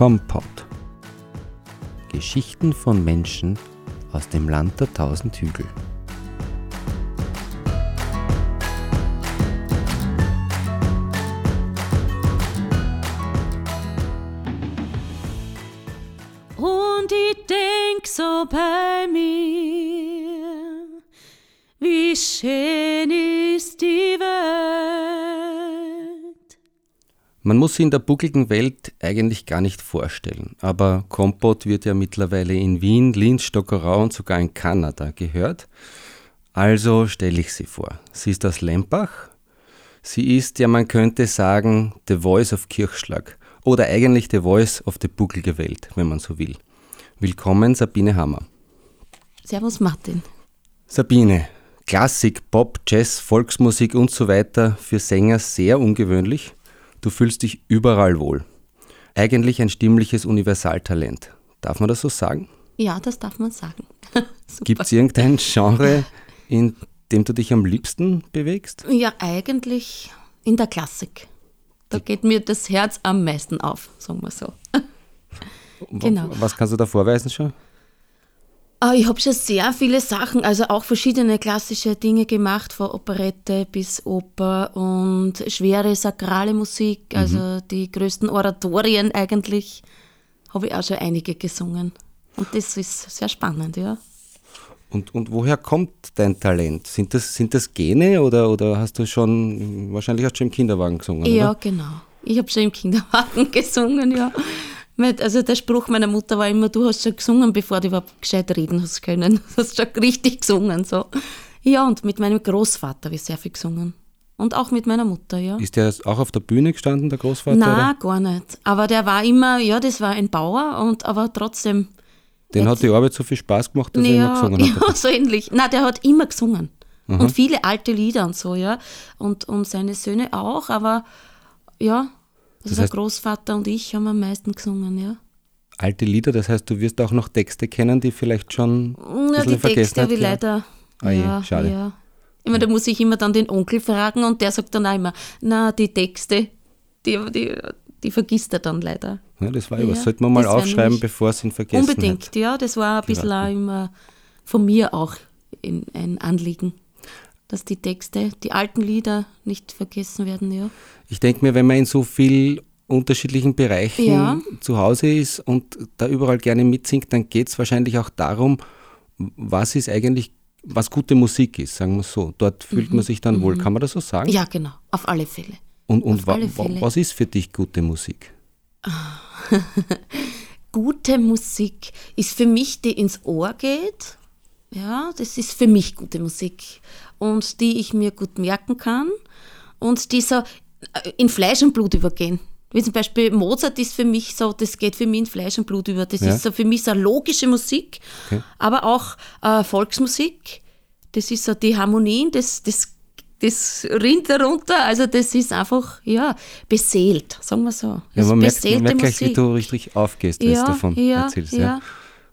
Kompott. Geschichten von Menschen aus dem Land der tausend Hügel. Man muss sie in der buckligen Welt eigentlich gar nicht vorstellen, aber Kompott wird ja mittlerweile in Wien, Linz, Stockerau und sogar in Kanada gehört. Also stelle ich sie vor. Sie ist aus Lempach. Sie ist ja, man könnte sagen, The Voice of Kirchschlag oder eigentlich The Voice of the bucklige Welt, wenn man so will. Willkommen, Sabine Hammer. Servus Martin. Sabine, Klassik, Pop, Jazz, Volksmusik und so weiter für Sänger sehr ungewöhnlich. Du fühlst dich überall wohl. Eigentlich ein stimmliches Universaltalent. Darf man das so sagen? Ja, das darf man sagen. Gibt es irgendein Genre, in dem du dich am liebsten bewegst? Ja, eigentlich in der Klassik. Da geht mir das Herz am meisten auf, sagen wir so. Genau. Was kannst du da vorweisen schon? Ah, Ich habe schon sehr viele Sachen, also auch verschiedene klassische Dinge gemacht, von Operette bis Oper und schwere sakrale Musik, also die größten Oratorien eigentlich, habe ich auch schon einige gesungen. Und das ist sehr spannend, ja. Und, und woher kommt dein Talent? Sind das, sind das Gene oder, oder hast du schon, wahrscheinlich hast du schon im Kinderwagen gesungen, Ja, oder? genau. Ich habe schon im Kinderwagen gesungen, ja. Also der Spruch meiner Mutter war immer, du hast schon gesungen, bevor du überhaupt gescheit reden hast können. Du hast schon richtig gesungen, so. Ja, und mit meinem Großvater habe ich sehr viel gesungen. Und auch mit meiner Mutter, ja. Ist der auch auf der Bühne gestanden, der Großvater? Na, gar nicht. Aber der war immer, ja, das war ein Bauer, und aber trotzdem. Den hat die Arbeit so viel Spaß gemacht, dass er immer ja, gesungen hat. ja, so ähnlich. Na, der hat immer gesungen. Und viele alte Lieder und so, ja. Und, und seine Söhne auch, aber ja, Das heißt- Großvater und ich haben am meisten gesungen, ja. Alte Lieder, das heißt, du wirst auch noch Texte kennen, die vielleicht schon Ja, die Texte habe ich leider. Ah je, ja, schade. Ja. Ich meine, da muss ich immer dann den Onkel fragen und der sagt dann auch immer, na, die Texte, die, die, die vergisst er dann leider. Ja, das war Ja, ja was. Sollte man mal aufschreiben, bevor es in Vergessenheit Unbedingt, ja, das war ein bisschen auch immer von mir auch in, ein Anliegen, dass die Texte, die alten Lieder nicht vergessen werden, ja. Ich denke mir, wenn man in so viel unterschiedlichen Bereichen Ja. zu Hause ist und da überall gerne mitsingt, dann geht es wahrscheinlich auch darum, was ist eigentlich, was gute Musik ist, sagen wir so. Dort fühlt man sich dann wohl, kann man das so sagen? Mhm. Ja, genau, auf alle Fälle. und und wa Fälle. was ist für dich gute Musik? gute Musik ist für mich, die ins Ohr geht. Ja, das ist für mich gute Musik. Und die ich mir gut merken kann. Und die so äh, in Fleisch und Blut übergehen. Wie zum Beispiel Mozart ist für mich so, das geht für mich in Fleisch und Blut über. Das Ja. ist so für mich so logische Musik, Okay. aber auch äh, Volksmusik. Das ist so die Harmonien, das, das, das rinnt darunter. Also das ist einfach, ja, beseelt, sagen wir so. Ja, man merkt, man merkt gleich, wie Musik. du richtig aufgehst, wenn du davon erzählst. Ja.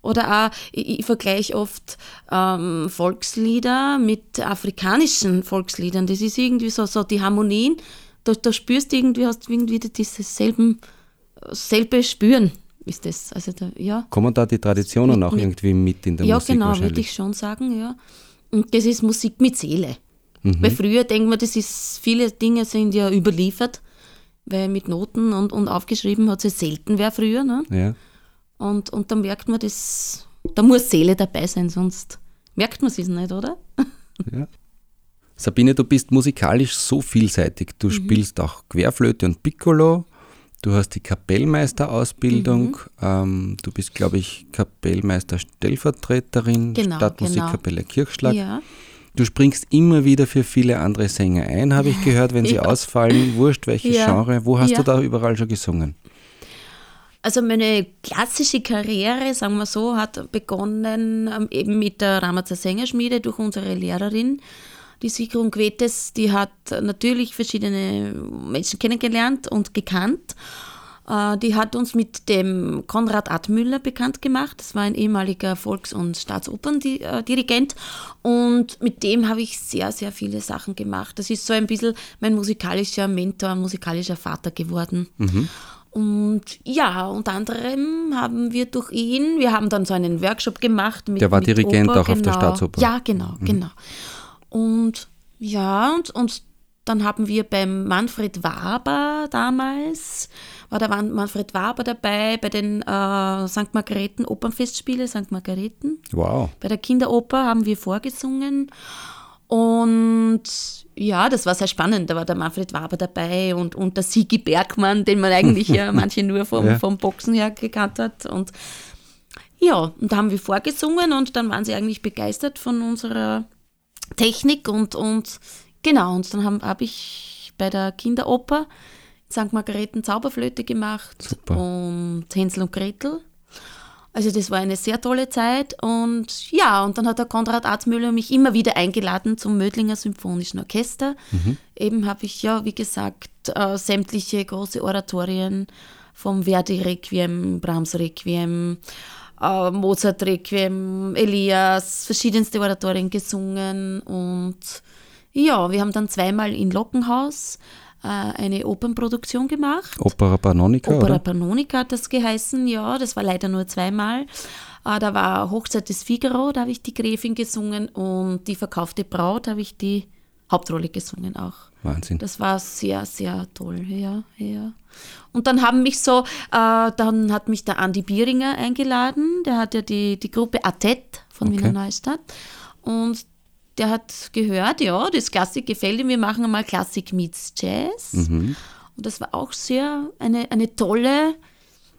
Oder auch, ich, ich vergleiche oft ähm, Volkslieder mit afrikanischen Volksliedern. Das ist irgendwie so, so die Harmonien. Da, da spürst du irgendwie, hast du irgendwie dieses selben, selbe Spüren ist das. Also da, ja. Kommen da die Traditionen Mit- auch irgendwie mit in der Ja, Musik genau, würde ich schon sagen, ja. Und das ist Musik mit Seele. Mhm. Weil früher denkt man, das ist, viele Dinge sind ja überliefert, weil mit Noten und, und aufgeschrieben hat es selten wer früher, ne? Ja. Und, und da merkt man, das, da muss Seele dabei sein, sonst merkt man es nicht, oder? Sabine, du bist musikalisch so vielseitig. Du spielst auch Querflöte und Piccolo. Du hast die Kapellmeisterausbildung. Ähm, du bist, glaube ich, Kapellmeister-Stellvertreterin, Genau, Stadtmusikkapelle Kirchschlag. Ja. Du springst immer wieder für viele andere Sänger ein, habe ich gehört, wenn sie Ja. ausfallen. Wurscht, welches Ja. Genre. Wo hast Ja. du da überall schon gesungen? Also meine klassische Karriere, sagen wir so, hat begonnen ähm, eben mit der Ramazar Sängerschmiede durch unsere Lehrerin, die Sigrun Quetes, die hat natürlich verschiedene Menschen kennengelernt und gekannt. Äh, Die hat uns mit dem Konrad Admüller bekannt gemacht. Das war ein ehemaliger Volks- und Staatsoperndirigent. Und mit dem habe ich sehr, sehr viele Sachen gemacht. Das ist so ein bisschen mein musikalischer Mentor, musikalischer Vater geworden. Und ja, unter anderem haben wir durch ihn, wir haben dann so einen Workshop gemacht. Mit, Der war mit Dirigent Oper, auch auf der genau. Staatsoper. Ja, genau, Mhm. genau. Und ja, und, und dann haben wir beim Manfred Waber damals, war der Manfred Waber dabei bei den äh, St. Margareten Opernfestspiele, St. Margareten. Wow. Bei der Kinderoper haben wir vorgesungen. Und ja, das war sehr spannend. Da war der Manfred Waber dabei und, und der Sigi Bergmann, den man eigentlich ja manche nur vom, Ja. vom Boxen her gekannt hat. Und ja, und da haben wir vorgesungen und dann waren sie eigentlich begeistert von unserer Technik und, und genau, und dann habe hab ich bei der Kinderoper St. Margareten Zauberflöte gemacht Super. und Hänsel und Gretel. Also das war eine sehr tolle Zeit und ja, und dann hat der Konrad Arzmüller mich immer wieder eingeladen zum Mödlinger Symphonischen Orchester. Eben habe ich ja, wie gesagt, äh, sämtliche große Oratorien vom Verdi Requiem, Brahms Requiem, äh, Mozart Requiem, Elias, verschiedenste Oratorien gesungen und ja, wir haben dann zweimal in Lockenhaus eine Opernproduktion gemacht. Opera Panonica, Opera oder? Panonica hat das geheißen, ja, das war leider nur zweimal. Äh, da war Hochzeit des Figaro, da habe ich die Gräfin gesungen und die verkaufte Braut habe ich die Hauptrolle gesungen auch. Wahnsinn. Das war sehr, sehr toll, ja, ja. Und dann haben mich so, äh, dann hat mich der Andi Bieringer eingeladen, der hat ja die, die Gruppe Atet von Okay. Wiener Neustadt und der hat gehört, ja, das Klassik gefällt ihm, wir machen einmal Klassik meets Jazz. Mhm. Und das war auch sehr eine, eine tolle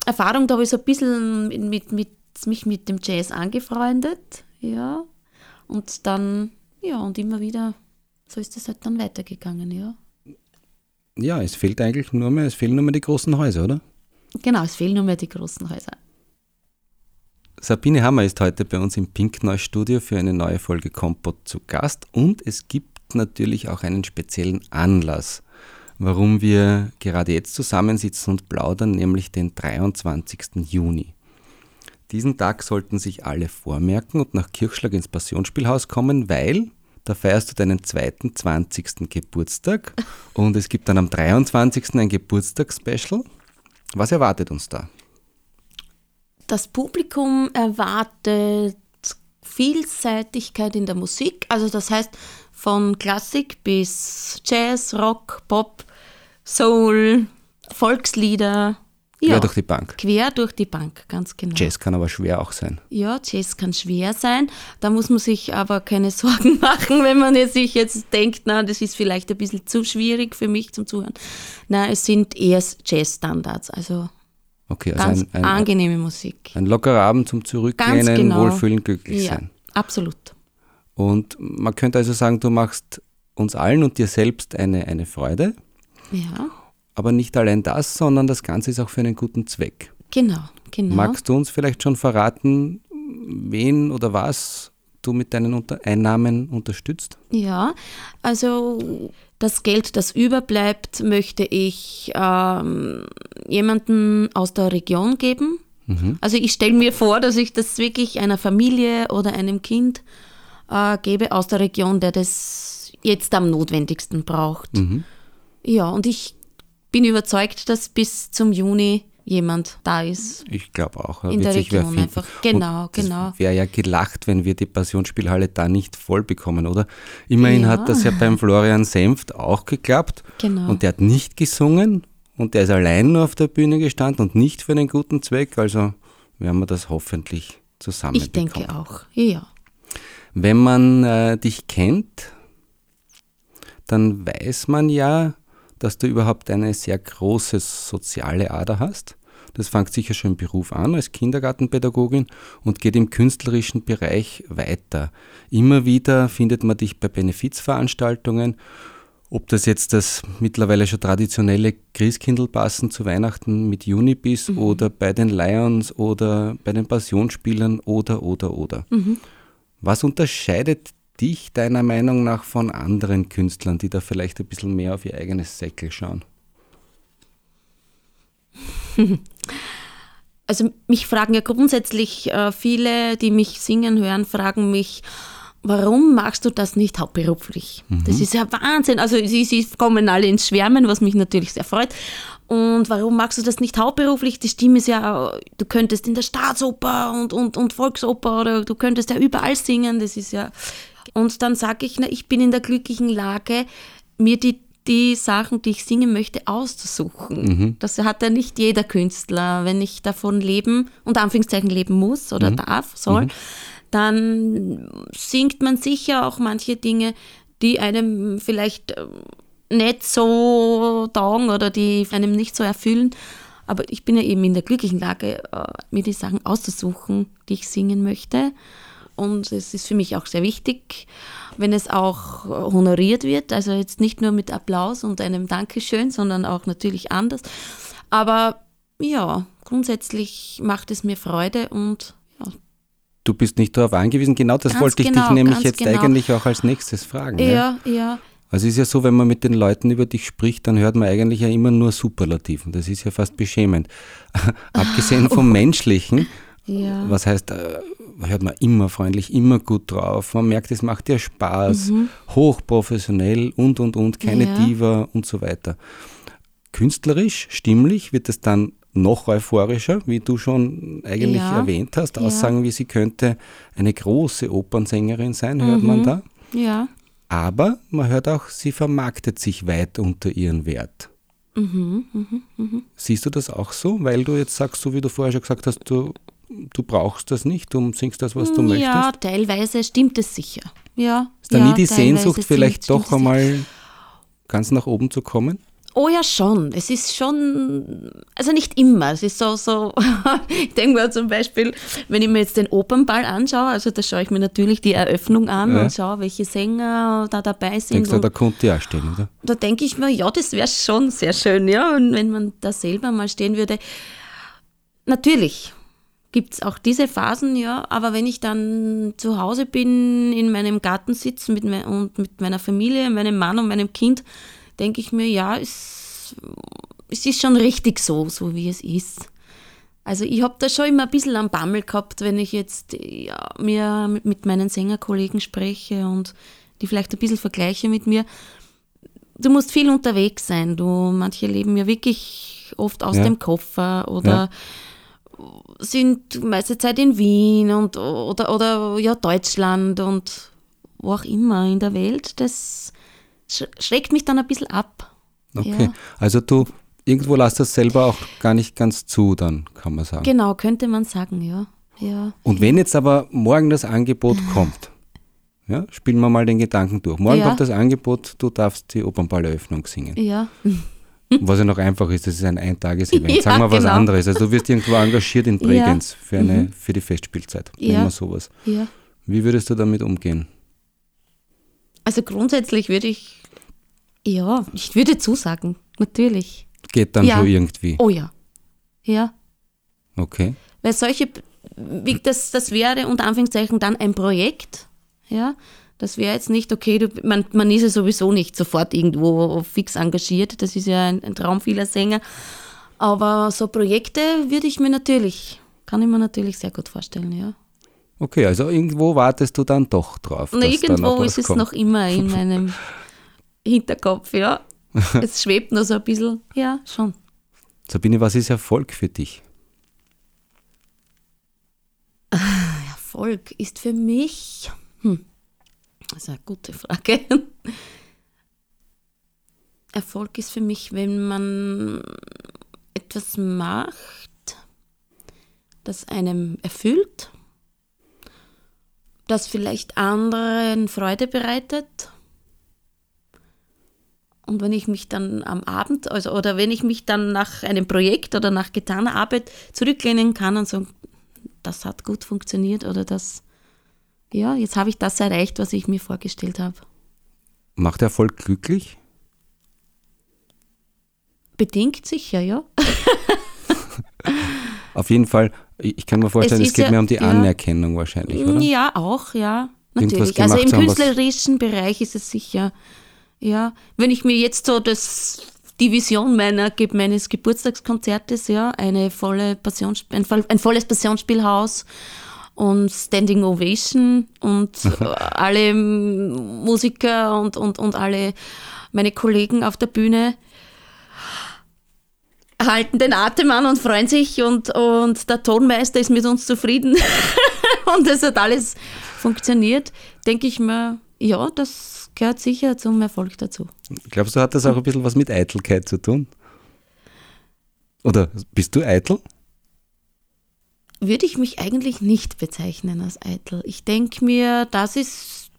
Erfahrung. Da habe ich so ein bisschen mit, mit, mit, mich mit dem Jazz angefreundet. Ja. Und dann, ja, und immer wieder, so ist es halt dann weitergegangen, ja. Ja, es fehlt eigentlich nur mehr, es fehlen nur mehr die großen Häuser, oder? Genau, es fehlen nur mehr die großen Häuser. Sabine Hammer ist heute bei uns im Pinkneu Studio für eine neue Folge Kompott zu Gast und es gibt natürlich auch einen speziellen Anlass, warum wir gerade jetzt zusammensitzen und plaudern, nämlich den 23. Juni. Diesen Tag sollten sich alle vormerken und nach Kirchschlag ins Passionsspielhaus kommen, weil da feierst du deinen zweiten 20. Geburtstag und es gibt dann am 23. ein Geburtstagsspecial. Was erwartet uns da? Das Publikum erwartet Vielseitigkeit in der Musik, also das heißt von Klassik bis Jazz, Rock, Pop, Soul, Volkslieder. Quer durch die Bank. Quer durch die Bank, ganz genau. Jazz kann aber schwer auch sein. Ja, Jazz kann schwer sein. Da muss man sich aber keine Sorgen machen, wenn man jetzt sich jetzt denkt, na, das ist vielleicht ein bisschen zu schwierig für mich zum Zuhören. Na, es sind eher Jazzstandards, also Okay, also ganz ein, ein, angenehme Musik. ein lockerer Abend zum Zurücklehnen, genau. wohlfühlen, glücklich Ja, sein. absolut. Und man könnte also sagen, du machst uns allen und dir selbst eine, eine Freude, Ja, aber nicht allein das, sondern das Ganze ist auch für einen guten Zweck. genau, genau. Magst du uns vielleicht schon verraten, wen oder was du mit deinen Unter Einnahmen unterstützt? Ja, also das Geld, das überbleibt, möchte ich ähm, jemanden aus der Region geben. Also ich stelle mir vor, dass ich das wirklich einer Familie oder einem Kind äh, gebe aus der Region, der das jetzt am notwendigsten braucht. Ja, und ich bin überzeugt, dass bis zum Juni jemand da ist. Ich glaube auch. In der Region einfach. Genau, Und genau. Wäre ja gelacht, wenn wir die Passionsspielhalle da nicht voll bekommen, oder? Immerhin Ja. hat das ja beim Florian Senft auch geklappt. Genau. Und der hat nicht gesungen und der ist allein nur auf der Bühne gestanden und nicht für einen guten Zweck. Also werden wir das hoffentlich zusammen Ich denke auch. Ja. Wenn man äh, dich kennt, dann weiß man ja, dass du überhaupt eine sehr große soziale Ader hast. Das fängt sicher schon im Beruf an als Kindergartenpädagogin und geht im künstlerischen Bereich weiter. Immer wieder findet man dich bei Benefizveranstaltungen, ob das jetzt das mittlerweile schon traditionelle Christkindlpassen zu Weihnachten mit Junibis oder bei den Lions oder bei den Passionsspielern oder oder oder. Was unterscheidet dich deiner Meinung nach von anderen Künstlern, die da vielleicht ein bisschen mehr auf ihr eigenes Säckel schauen? Also mich fragen ja grundsätzlich äh, viele, die mich singen hören, fragen mich, warum machst du das nicht hauptberuflich? Das ist ja Wahnsinn. Also sie, sie kommen alle ins Schwärmen, was mich natürlich sehr freut. Und warum magst du das nicht hauptberuflich? Die Stimme ist ja, du könntest in der Staatsoper und, und, und Volksoper oder du könntest ja überall singen. Das ist ja. Und dann sage ich, na, ich bin in der glücklichen Lage, mir die, die Sachen, die ich singen möchte, auszusuchen. Mhm. Das hat ja nicht jeder Künstler. Wenn ich davon leben, unter Anführungszeichen leben muss oder darf, soll, dann singt man sicher auch manche Dinge, die einem vielleicht äh, nicht so taugen oder die einem nicht so erfüllen. Aber ich bin ja eben in der glücklichen Lage, äh, mir die Sachen auszusuchen, die ich singen möchte. Und es ist für mich auch sehr wichtig, wenn es auch honoriert wird. Also jetzt nicht nur mit Applaus und einem Dankeschön, sondern auch natürlich anders. Aber ja, grundsätzlich macht es mir Freude und ja, Du bist nicht darauf angewiesen. Genau das Ganz wollte ich genau, dich nämlich jetzt genau. eigentlich auch als nächstes fragen. ja, ja, Also es ist ja so, wenn man mit den Leuten über dich spricht, dann hört man eigentlich ja immer nur Superlativen. Das ist ja fast beschämend. Abgesehen vom Menschlichen, ja. was heißt, äh, hört man immer freundlich, immer gut drauf. Man merkt, es macht dir Spaß, hochprofessionell und, und, und, keine Mhm. Ja. Diva und so weiter. Künstlerisch, stimmlich wird es dann noch euphorischer, wie du schon eigentlich Ja. erwähnt hast. Aussagen wie sie könnte eine große Opernsängerin sein, hört man da. ja. Aber man hört auch, sie vermarktet sich weit unter ihren Wert. Mhm, Siehst du das auch so? Weil du jetzt sagst, so wie du vorher schon gesagt hast, du, du brauchst das nicht, du singst das, was du möchtest. Ja, teilweise stimmt es sicher. Ja. Ist da ja, nie die Sehnsucht, vielleicht stimmt doch einmal ganz nach oben zu kommen? Oh ja, schon. Es ist schon, also nicht immer. Es ist so, so, ich denke mir zum Beispiel, wenn ich mir jetzt den Opernball anschaue, also da schaue ich mir natürlich die Eröffnung an Ja. und schaue, welche Sänger da dabei sind. Denkst du, und da konnte ja stehen, oder? da denke ich mir, ja, das wäre schon sehr schön, ja, und wenn man da selber mal stehen würde. Natürlich gibt es auch diese Phasen, ja, aber wenn ich dann zu Hause bin, in meinem Garten sitze mit me und mit meiner Familie, meinem Mann und meinem Kind, denke ich mir, ja, es, es ist schon richtig so, so wie es ist. Also ich habe da schon immer ein bisschen am Bammel gehabt, wenn ich jetzt ja, mir mit, meinen Sängerkollegen spreche und die vielleicht ein bisschen vergleiche mit mir du musst viel unterwegs sein. Du, manche leben ja wirklich oft aus Ja. dem Koffer oder sind meiste Zeit in Wien und oder, oder ja, Deutschland und wo auch immer in der Welt. Das sch- schreckt mich dann ein bisschen ab. Okay. Ja. Also du, irgendwo lässt das selber auch gar nicht ganz zu, dann kann man sagen. Genau, könnte man sagen, ja. Ja. Und wenn jetzt aber morgen das Angebot kommt, ja, spielen wir mal den Gedanken durch. Morgen Ja. kommt das Angebot, du darfst die Opernballeröffnung singen. Ja. Was ja noch einfach ist, das ist ein Eintages-Event. Ja, Sagen wir was genau. anderes. Also du wirst irgendwo engagiert in Bregenz für, eine, für die Festspielzeit. Nehmen Ja. wir sowas. ja. Wie würdest du damit umgehen? Also grundsätzlich würde ich, ja, ich würde zusagen, natürlich. Geht dann Ja. schon irgendwie. Oh ja. Ja. Okay. Weil solche, wie das, das wäre unter Anführungszeichen dann ein Projekt, ja. Das wäre jetzt nicht, okay, du, man, man ist ja sowieso nicht sofort irgendwo fix engagiert, das ist ja ein, ein Traum vieler Sänger. Aber so Projekte würde ich mir natürlich, kann ich mir natürlich sehr gut vorstellen, ja. Okay, also irgendwo wartest du dann doch drauf. Na, noch irgendwo ist es kommt. noch immer in meinem Hinterkopf, ja. Es schwebt nur so ein bisschen, ja, schon. Sabine, was ist Erfolg für dich? Erfolg ist für mich, hm, das ist eine gute Frage. Erfolg ist für mich, wenn man etwas macht, das einem erfüllt, das vielleicht anderen Freude bereitet. Und wenn ich mich dann am Abend, also oder wenn ich mich dann nach einem Projekt oder nach getaner Arbeit zurücklehnen kann und sagen, das hat gut funktioniert oder das, ja, jetzt habe ich das erreicht, was ich mir vorgestellt habe. Macht Erfolg glücklich? Bedingt sicher, ja. Auf jeden Fall, ich kann mir vorstellen, es, ist geht ja- mehr um die ja. Anerkennung wahrscheinlich, oder? Ja, auch, ja. Natürlich. Also im haben, künstlerischen Bereich ist es sicher, ja. Wenn ich mir jetzt so das, die Vision meiner, meines Geburtstagskonzertes, ja, eine volle Passions, ein, ein volles Passionsspielhaus und Standing Ovation und äh, alle Musiker und, und, und alle meine Kollegen auf der Bühne. halten den Atem an und freuen sich und, und der Tonmeister ist mit uns zufrieden und es hat alles funktioniert, denke ich mir, ja, das gehört sicher zum Erfolg dazu. Glaubst du, hat das auch ein bisschen was mit Eitelkeit zu tun? Oder bist du eitel? Würde ich mich eigentlich nicht bezeichnen als eitel. Ich denke mir, das ist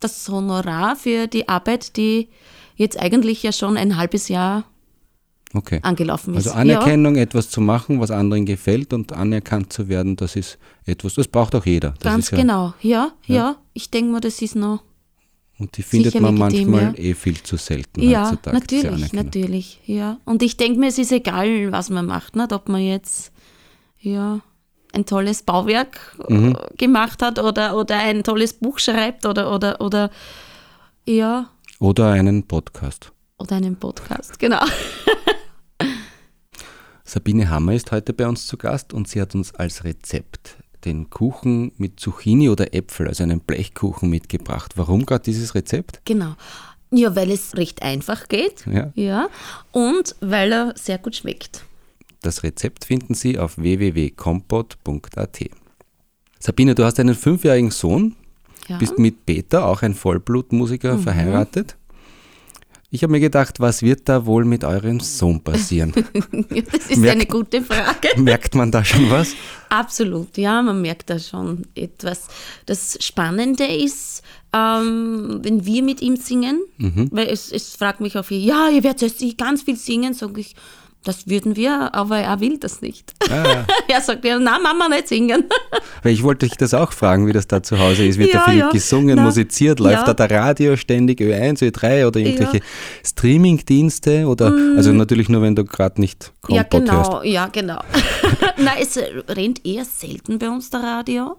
das Honorar für die Arbeit, die jetzt eigentlich ja schon ein halbes Jahr Okay. angelaufen ist. Also Anerkennung, etwas zu machen, was anderen gefällt und anerkannt zu werden, das ist etwas, das braucht auch jeder. Das Ganz ja, genau, ja, ja, Ja. Ich denke mal, das ist noch. Und die findet man legitim, manchmal ja. eh viel zu selten Ja, heutzutage. natürlich, natürlich, ja. Und ich denke mir, es ist egal, was man macht, nicht? ob man jetzt ja ein tolles Bauwerk Mhm. äh, gemacht hat oder, oder ein tolles Buch schreibt oder, oder, oder ja, Oder einen Podcast. oder einen Podcast, genau. Sabine Hammer ist heute bei uns zu Gast und sie hat uns als Rezept den Kuchen mit Zucchini oder Äpfel, also einen Blechkuchen mitgebracht. Warum gerade dieses Rezept? Genau. Ja, weil es recht einfach geht. Ja. Ja. Und weil er sehr gut schmeckt. Das Rezept finden Sie auf www.kompot.at. Sabine, du hast einen fünfjährigen Sohn, Ja. bist mit Peter, auch ein Vollblutmusiker, Mhm. verheiratet. Ich habe mir gedacht, was wird da wohl mit eurem Sohn passieren? Ja, das ist Merkt- eine gute Frage. Merkt man da schon was? Absolut, ja, man merkt da schon etwas. Das Spannende ist, ähm, wenn wir mit ihm singen, weil es, es fragt mich auf, ja, ihr werdet jetzt ganz viel singen, sage ich, das würden wir, aber er will das nicht. Ah, er sagt ja, na Mama, nicht singen. weil ich wollte dich das auch fragen, wie das da zu Hause ist. Wird da Ja, viel ja. gesungen, Na, musiziert? Läuft ja. da der Radio ständig, Ö1, Ö3 oder irgendwelche Ja. Mm. Streamingdienste? Oder, also natürlich nur, wenn du gerade nicht ja, Kompott hörst. genau, ja, genau. Nein, es rennt eher selten bei uns der Radio.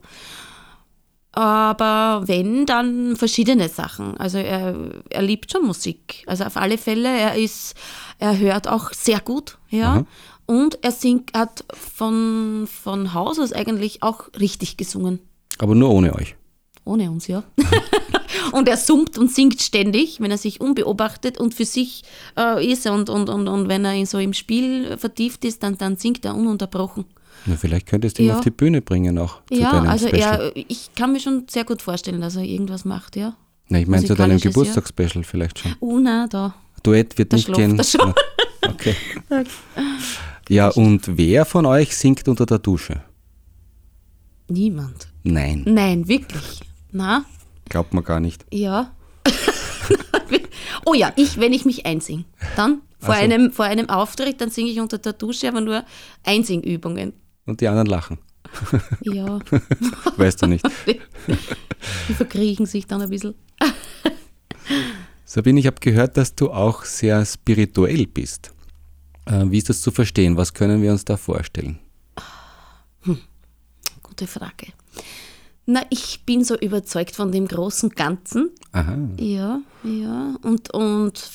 Aber wenn, dann verschiedene Sachen. Also er, er liebt schon Musik. Also auf alle Fälle, er ist, er hört auch sehr gut, ja. Und er singt, hat von, von Haus aus eigentlich auch richtig gesungen. Aber nur ohne euch. Ohne uns, ja. und er summt und singt ständig, wenn er sich unbeobachtet und für sich äh, ist und, und, und, und wenn er so im Spiel vertieft ist, dann, dann singt er ununterbrochen. Na, vielleicht könntest du ihn Ja. auf die Bühne bringen auch zu ja, deinem also er, ich kann mir schon sehr gut vorstellen, dass er irgendwas macht, ja. Na, ich meine zu deinem musikalisches, ja. Geburtstagsspecial vielleicht schon. Oh nein, da. Duett wird Da nicht gehen. er Okay. Ja, und wer von euch singt unter der Dusche? Niemand. Nein, Nein, wirklich. Na, glaubt man gar nicht. ja. oh ja, ich, wenn ich mich einsing, dann vor, Ach so. einem, vor einem Auftritt, dann singe ich unter der Dusche, aber nur Einsingübungen. Und die anderen lachen. Ja, Weißt du nicht. die verkriechen sich dann ein bisschen. Sabine, ich habe gehört, dass du auch sehr spirituell bist. Äh, wie ist das zu verstehen? Was können wir uns da vorstellen? Gute Frage. Na, ich bin so überzeugt von dem großen Ganzen. Aha. Ja, ja. Und, und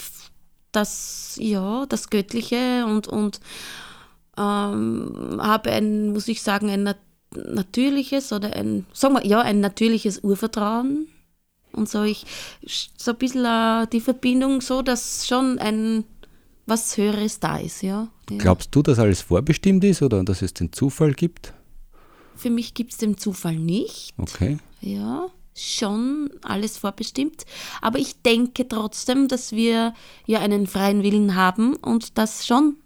das, ja, das Göttliche und, und ähm, habe ein, muss ich sagen, ein nat natürliches oder ein, sagen wir, ja, ein natürliches Urvertrauen. Und so ich, so ein bisschen äh, die Verbindung so, dass schon ein was Höheres da ist, ja. ja. Glaubst du, dass alles vorbestimmt ist oder dass es den Zufall gibt? Für mich gibt es den Zufall nicht. Okay. Ja, schon alles vorbestimmt. Aber ich denke trotzdem, dass wir ja einen freien Willen haben und das schon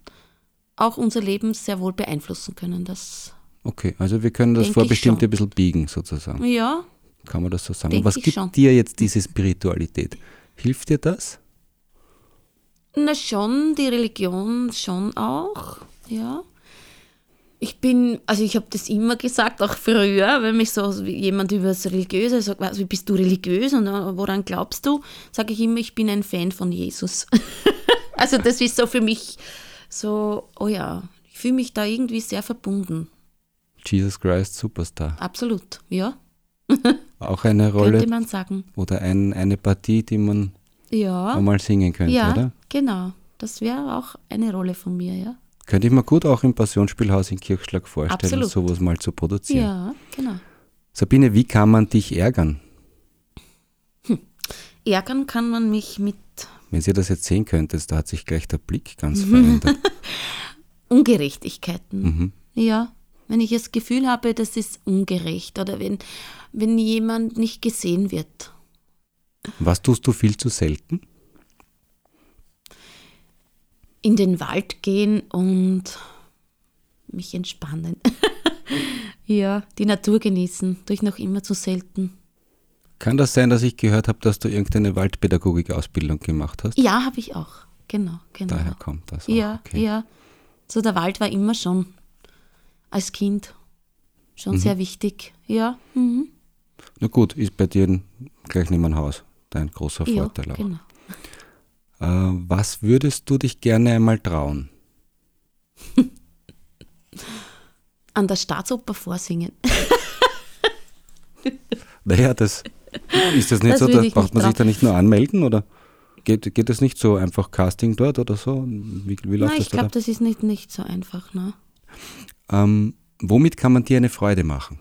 auch unser Leben sehr wohl beeinflussen können. Das, Okay, also wir können das Vorbestimmte ein bisschen biegen sozusagen. ja, Kann man das so sagen? Denk Was gibt schon. dir jetzt diese Spiritualität? Hilft dir das? na schon, die Religion schon auch, ja. Ich bin, also ich habe das immer gesagt, auch früher, wenn mich so jemand über das Religiöse sagt, wie bist du religiös und äh, woran glaubst du, sage ich immer, ich bin ein Fan von Jesus. also das ist so für mich so, oh ja, ich fühle mich da irgendwie sehr verbunden. Jesus Christ Superstar. Absolut, ja, Auch eine Rolle könnte man sagen. oder ein, eine Partie, die man Ja, einmal singen könnte, ja, oder? genau. Das wäre auch eine Rolle von mir, ja. Könnte ich mir gut auch im Passionsspielhaus in Kirchschlag vorstellen, Absolut. sowas mal zu produzieren. Ja, genau. Sabine, wie kann man dich ärgern? Ärgern kann man mich mit Wenn Sie das jetzt sehen könntet, da hat sich gleich der Blick ganz verändert. Ungerechtigkeiten. Mhm. Ja, wenn ich das Gefühl habe, das ist ungerecht oder wenn, wenn jemand nicht gesehen wird. Was tust du viel zu selten? In den Wald gehen und mich entspannen. ja, die Natur genießen, durch noch immer zu selten. Kann das sein, dass ich gehört habe, dass du irgendeine Waldpädagogik-Ausbildung gemacht hast? Ja, habe ich auch. Genau, genau. Daher kommt das. Auch. Ja, okay. ja. So der Wald war immer schon als Kind schon sehr wichtig. Ja. Mhm. Na gut, ist bei dir gleich neben dem Haus dein großer Ja, Vorteil auch. genau. Äh, was würdest du dich gerne einmal trauen? An der Staatsoper vorsingen. Naja, das ist das nicht Das so, da braucht man sich da nicht nur anmelden oder geht, geht das nicht so einfach Casting dort oder so? Wie, wie läuft Nein, das ich da? glaube, das ist nicht, nicht so einfach. Ne? Ähm, womit kann man dir eine Freude machen?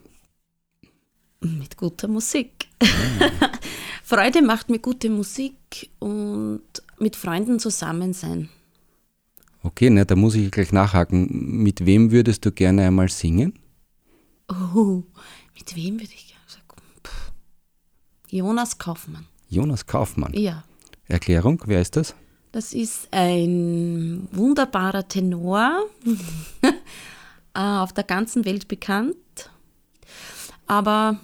Mit guter Musik. Freude macht mir gute Musik und mit Freunden zusammen sein. Okay, ne, da muss ich gleich nachhaken. Mit wem würdest du gerne einmal singen? Oh, mit wem würde ich gerne sagen? Jonas Kaufmann. Jonas Kaufmann. Ja, Erklärung, wer ist das? das ist ein wunderbarer Tenor, äh, auf der ganzen Welt bekannt. Aber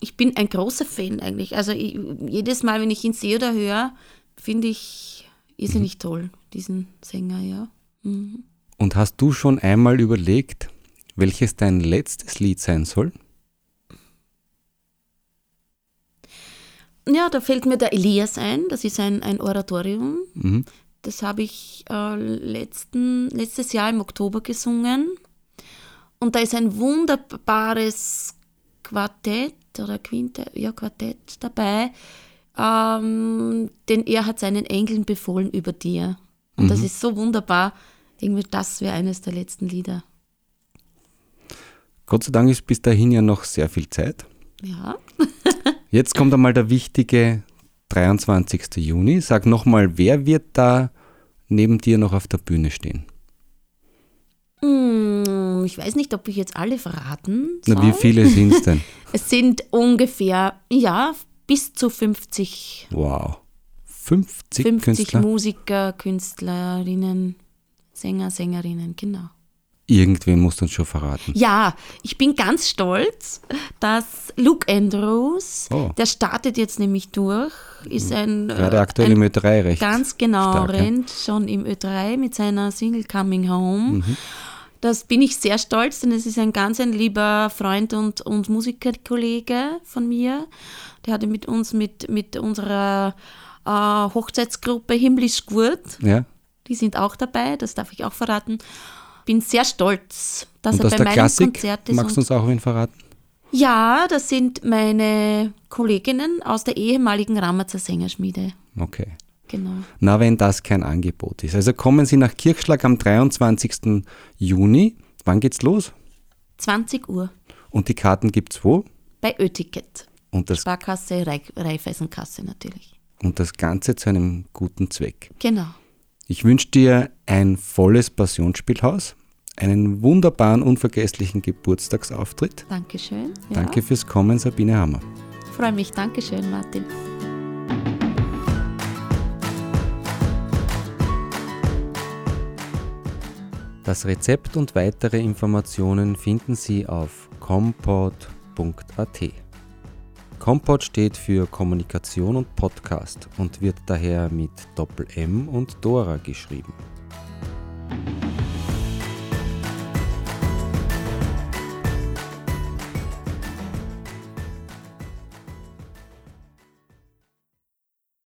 ich bin ein großer Fan eigentlich. Also ich, jedes Mal, wenn ich ihn sehe oder höre, finde ich irrsinnig toll, diesen Sänger, ja. Mhm. Und hast du schon einmal überlegt, welches dein letztes Lied sein soll? Ja, da fällt mir der Elias ein, das ist ein, ein Oratorium. Mhm. Das habe ich äh, letzten, letztes Jahr im Oktober gesungen. Und da ist ein wunderbares Quartett oder Quintett, ja, Quartett dabei. Ähm, denn er hat seinen Engeln befohlen über dir. Und das ist so wunderbar. Irgendwie, das wäre eines der letzten Lieder. Gott sei Dank ist bis dahin ja noch sehr viel Zeit. Ja. Jetzt kommt einmal der wichtige 23. Juni. Sag nochmal, wer wird da neben dir noch auf der Bühne stehen? Hm, ich weiß nicht, ob ich jetzt alle verraten soll. Na, wie viele sind es denn? Es sind ungefähr, ja, bis zu 50 Wow. 50, 50 Künstler? Musiker, Künstlerinnen, Sänger, Sängerinnen, genau. Irgendwen musst du uns schon verraten. Ja, ich bin ganz stolz, dass Luke Andrews, Oh. der startet jetzt nämlich durch, ist ein, Gerade äh, aktuell ein im Ö3 recht. ganz genau, stark, ja. rennt schon im Ö3 mit seiner Single Coming Home. Mhm. Das bin ich sehr stolz, denn es ist ein ganz ein lieber Freund und, und Musikerkollege von mir. Der hatte mit uns, mit, mit unserer äh, Hochzeitsgruppe Himmlisch gut, Ja? die sind auch dabei, das darf ich auch verraten. Bin sehr stolz, dass Und er aus bei meinem Klassik, Konzert ist. magst du uns auch wen verraten? ja, das sind meine Kolleginnen aus der ehemaligen Ramatzer Sängerschmiede. Okay. Genau. Na, wenn das kein Angebot ist. Also kommen Sie nach Kirchschlag am 23. Juni. Wann geht's los? 20 Uhr Und die Karten gibt's wo? bei Ö-Ticket. Und das, Sparkasse, Reif- Raiffeisenkasse natürlich. und das Ganze zu einem guten Zweck. Genau. Ich wünsche dir ein volles Passionsspielhaus, einen wunderbaren, unvergesslichen Geburtstagsauftritt. Dankeschön. Ja. Danke fürs Kommen, Sabine Hammer. Freue mich. Dankeschön, Martin. Das Rezept und weitere Informationen finden Sie auf compot.at. Compot steht für Kommunikation und Podcast und wird daher mit Doppel M und Dora geschrieben.